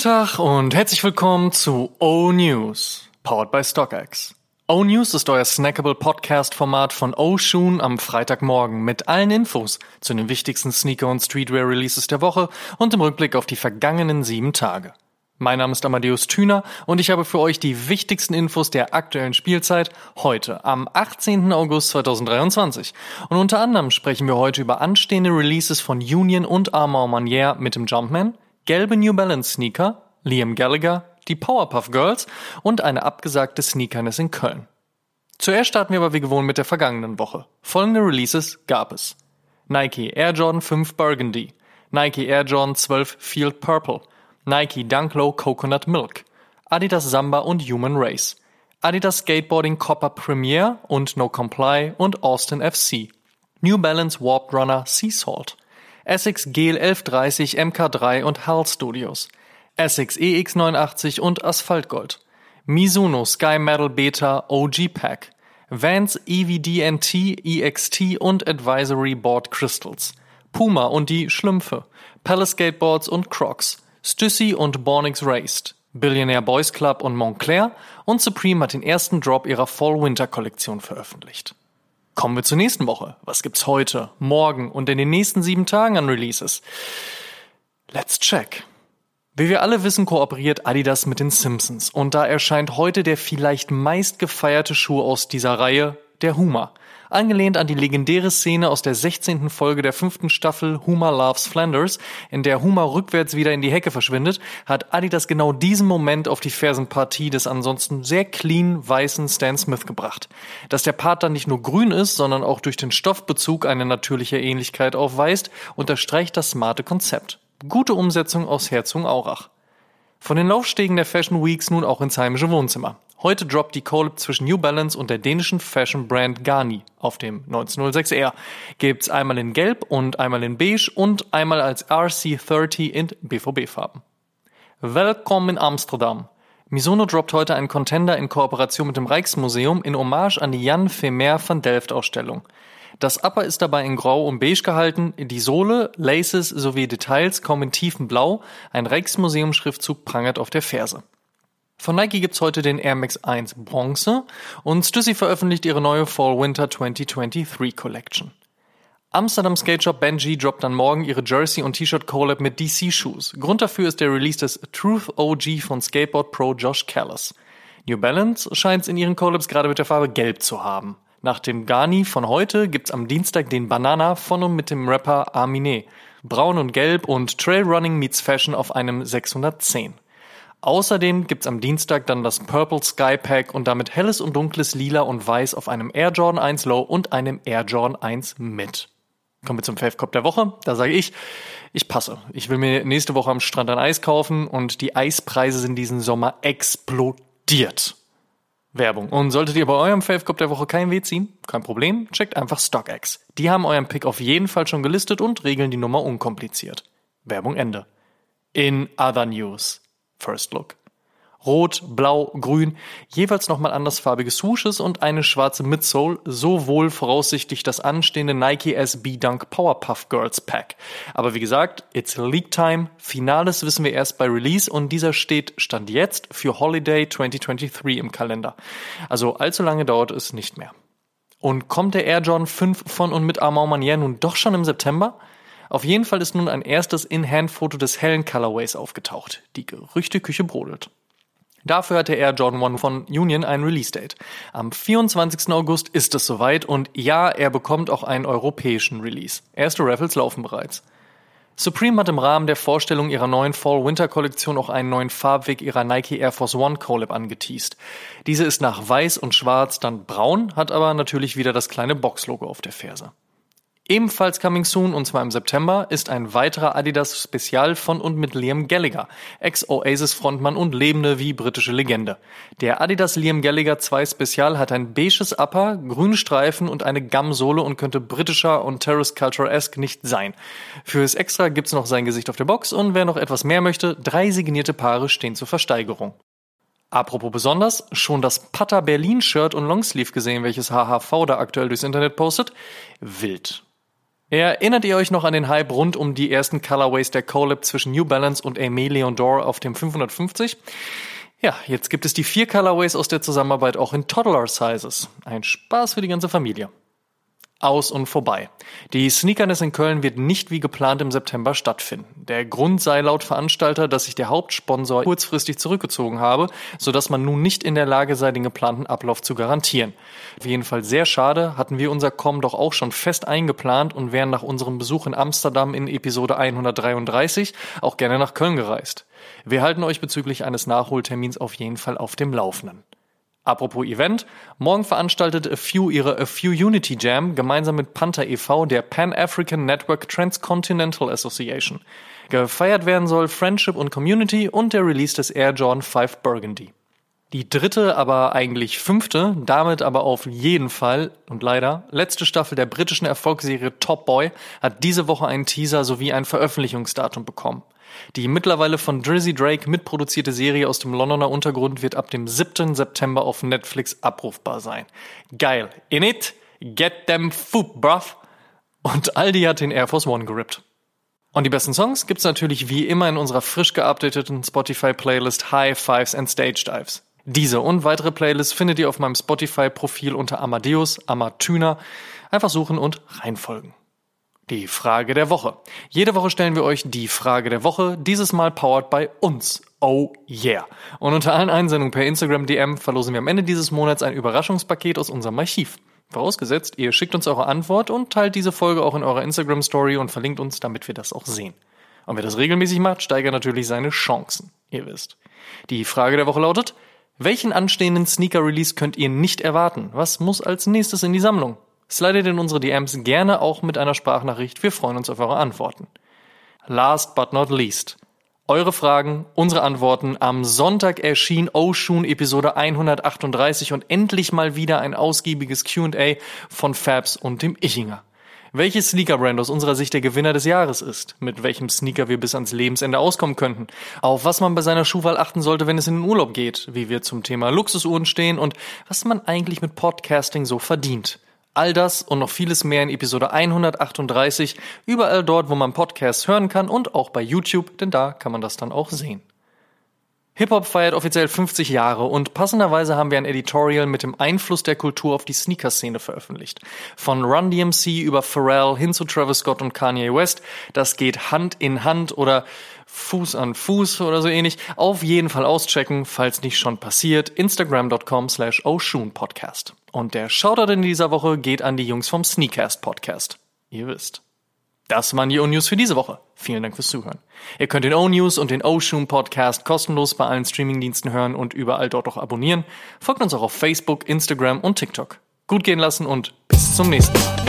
Tag und herzlich willkommen zu O News, powered by StockX. O News ist euer snackable Podcast-Format von O Shoon am Freitagmorgen mit allen Infos zu den wichtigsten Sneaker- und Streetwear-Releases der Woche und im Rückblick auf die vergangenen sieben Tage. Mein Name ist Amadeus Thüner und ich habe für euch die wichtigsten Infos der aktuellen Spielzeit heute am 18. August 2023. Und unter anderem sprechen wir heute über anstehende Releases von Union und Armand Manier mit dem Jumpman, gelbe New Balance Sneaker, Liam Gallagher, die Powerpuff Girls und eine abgesagte Sneakerness in Köln. Zuerst starten wir aber wie gewohnt mit der vergangenen Woche. Folgende Releases gab es. Nike Air Jordan 5 Burgundy, Nike Air Jordan 12 Field Purple, Nike Dunk Low Coconut Milk, Adidas Samba und Human Race, Adidas Skateboarding Copper Premier und No Comply und Austin FC, New Balance Warped Runner Sea Salt, Essex GL 1130 MK3 und HAL Studios, Essex EX89 und Asphaltgold, Mizuno Sky Metal Beta OG Pack, Vans EVDNT EXT und Advisory Board Crystals, Puma und die Schlümpfe, Palace Skateboards und Crocs, Stussy und Bornix Raced, Billionaire Boys Club und Montclair. Und Supreme hat den ersten Drop ihrer Fall-Winter-Kollektion veröffentlicht. Kommen wir zur nächsten Woche. Was gibt's heute, morgen und in den nächsten sieben Tagen an Releases? Let's check. Wie wir alle wissen, kooperiert Adidas mit den Simpsons und da erscheint heute der vielleicht meist gefeierte Schuh aus dieser Reihe, der Huma. Angelehnt an die legendäre Szene aus der 16. Folge der fünften Staffel Huma Loves Flanders, in der Huma rückwärts wieder in die Hecke verschwindet, hat Adidas genau diesen Moment auf die Fersenpartie des ansonsten sehr clean weißen Stan Smith gebracht. Dass der Part dann nicht nur grün ist, sondern auch durch den Stoffbezug eine natürliche Ähnlichkeit aufweist, unterstreicht das smarte Konzept. Gute Umsetzung aus Herzogenaurach. Von den Laufstegen der Fashion Weeks nun auch ins heimische Wohnzimmer. Heute droppt die Collab zwischen New Balance und der dänischen Fashion Brand Garni auf dem 1906R. Gibt's einmal in Gelb und einmal in Beige und einmal als RC30 in BVB-Farben. Willkommen in Amsterdam. Misono droppt heute einen Contender in Kooperation mit dem Rijksmuseum in Hommage an die Jan Vermeer van Delft Ausstellung. Das Upper ist dabei in Grau und Beige gehalten, die Sohle, Laces sowie Details kommen in tiefen Blau, ein Rijksmuseum-Schriftzug prangert auf der Ferse. Von Nike gibt's heute den Air Max 1 Bronze und Stussy veröffentlicht ihre neue Fall-Winter 2023 Collection. Amsterdam Skate Shop Benji droppt dann morgen ihre Jersey und T-Shirt Collab mit DC Shoes. Grund dafür ist der Release des Truth OG von Skateboard Pro Josh Callis. New Balance scheint's in ihren Collabs gerade mit der Farbe Gelb zu haben. Nach dem Garni von heute gibt's am Dienstag den Banana von und mit dem Rapper Aminé. Braun und Gelb und Trailrunning meets Fashion auf einem 610. Außerdem gibt's am Dienstag dann das Purple Sky Pack und damit helles und dunkles Lila und Weiß auf einem Air Jordan 1 Low und einem Air Jordan 1 mit. Kommen wir zum Fave Cop der Woche. Da sage ich, ich passe. Ich will mir nächste Woche am Strand ein Eis kaufen und die Eispreise sind diesen Sommer explodiert. Werbung. Und solltet ihr bei eurem Fave Cup der Woche kein Weh ziehen, kein Problem, checkt einfach StockX. Die haben euren Pick auf jeden Fall schon gelistet und regeln die Nummer unkompliziert. Werbung Ende. In other news. First Look. Rot, Blau, Grün, jeweils nochmal andersfarbige Swooshes und eine schwarze Midsole, sowohl voraussichtlich das anstehende Nike SB Dunk Powerpuff Girls Pack. Aber wie gesagt, it's League Time, Finales wissen wir erst bei Release und dieser steht Stand jetzt für Holiday 2023 im Kalender. Also allzu lange dauert es nicht mehr. Und kommt der Air Jordan 5 von und mit Armand Manier nun doch schon im September? Auf jeden Fall ist nun ein erstes In-Hand-Foto des hellen Colorways aufgetaucht. Die Gerüchteküche brodelt. Dafür hatte er Jordan 1 von Union ein Release-Date. Am 24. August ist es soweit und ja, er bekommt auch einen europäischen Release. Erste Raffles laufen bereits. Supreme hat im Rahmen der Vorstellung ihrer neuen Fall-Winter-Kollektion auch einen neuen Farbweg ihrer Nike Air Force One Collab angeteased. Diese ist nach weiß und schwarz dann braun, hat aber natürlich wieder das kleine Box-Logo auf der Ferse. Ebenfalls coming soon, und zwar im September, ist ein weiterer Adidas Spezial von und mit Liam Gallagher, Ex-Oasis-Frontmann und lebende wie britische Legende. Der Adidas Liam Gallagher 2 Spezial hat ein beiges Upper, grüne Streifen und eine Gum-Sohle und könnte britischer und Terrace Culture-esque nicht sein. Fürs Extra gibt's noch sein Gesicht auf der Box und wer noch etwas mehr möchte, drei signierte Paare stehen zur Versteigerung. Apropos besonders, schon das Pata Berlin Shirt und Longsleeve gesehen, welches HHV da aktuell durchs Internet postet? Wild. Erinnert ihr euch noch an den Hype rund um die ersten Colorways der Collab zwischen New Balance und Aimé Leon Dor auf dem 550? Ja, jetzt gibt es die vier Colorways aus der Zusammenarbeit auch in Toddler Sizes. Ein Spaß für die ganze Familie aus und vorbei. Die Sneakerness in Köln wird nicht wie geplant im September stattfinden. Der Grund sei laut Veranstalter, dass sich der Hauptsponsor kurzfristig zurückgezogen habe, sodass man nun nicht in der Lage sei, den geplanten Ablauf zu garantieren. Auf jeden Fall sehr schade, hatten wir unser Com doch auch schon fest eingeplant und wären nach unserem Besuch in Amsterdam in Episode 133 auch gerne nach Köln gereist. Wir halten euch bezüglich eines Nachholtermins auf jeden Fall auf dem Laufenden. Apropos Event, morgen veranstaltet A Few ihre A Few Unity Jam gemeinsam mit Panther e.V., der Pan-African Network Transcontinental Association. Gefeiert werden soll Friendship und Community und der Release des Air Jordan 5 Burgundy. Die dritte, aber eigentlich fünfte, damit aber auf jeden Fall und leider letzte Staffel der britischen Erfolgsserie Top Boy hat diese Woche einen Teaser sowie ein Veröffentlichungsdatum bekommen. Die mittlerweile von Drizzy Drake mitproduzierte Serie aus dem Londoner Untergrund wird ab dem 7. September auf Netflix abrufbar sein. Geil. In it, get them food, bruv. Und Aldi hat den Air Force One gerippt. Und die besten Songs gibt's natürlich wie immer in unserer frisch geupdateten Spotify-Playlist High Fives and Stage Dives. Diese und weitere Playlists findet ihr auf meinem Spotify-Profil unter Amadeus Amatüner. Einfach suchen und reinfolgen. Die Frage der Woche. Jede Woche stellen wir euch die Frage der Woche, dieses Mal powered by uns. Oh yeah. Und unter allen Einsendungen per Instagram DM verlosen wir am Ende dieses Monats ein Überraschungspaket aus unserem Archiv. Vorausgesetzt, ihr schickt uns eure Antwort und teilt diese Folge auch in eurer Instagram Story und verlinkt uns, damit wir das auch sehen. Und wer das regelmäßig macht, steigert natürlich seine Chancen. Ihr wisst. Die Frage der Woche lautet, welchen anstehenden Sneaker-Release könnt ihr nicht erwarten? Was muss als nächstes in die Sammlung? Slidet in unsere DMs gerne auch mit einer Sprachnachricht. Wir freuen uns auf eure Antworten. Last but not least. Eure Fragen, unsere Antworten. Am Sonntag erschien Oshun Episode 138 und endlich mal wieder ein ausgiebiges Q&A von Fabs und dem Ichinger. Welches Sneaker-Brand aus unserer Sicht der Gewinner des Jahres ist, mit welchem Sneaker wir bis ans Lebensende auskommen könnten, auf was man bei seiner Schuhwahl achten sollte, wenn es in den Urlaub geht, wie wir zum Thema Luxusuhren stehen und was man eigentlich mit Podcasting so verdient. All das und noch vieles mehr in Episode 138, überall dort, wo man Podcasts hören kann und auch bei YouTube, denn da kann man das dann auch sehen. Hip-Hop feiert offiziell 50 Jahre und passenderweise haben wir ein Editorial mit dem Einfluss der Kultur auf die Sneaker-Szene veröffentlicht. Von Run DMC über Pharrell hin zu Travis Scott und Kanye West, das geht Hand in Hand oder Fuß an Fuß oder so ähnlich. Auf jeden Fall auschecken, falls nicht schon passiert. Instagram.com slash Podcast. Und der Shoutout in dieser Woche geht an die Jungs vom Sneakcast Podcast. Ihr wisst. Das waren die O-News für diese Woche. Vielen Dank fürs Zuhören. Ihr könnt den O-News und den O-Shoom Podcast kostenlos bei allen Streamingdiensten hören und überall dort auch abonnieren. Folgt uns auch auf Facebook, Instagram und TikTok. Gut gehen lassen und bis zum nächsten Mal.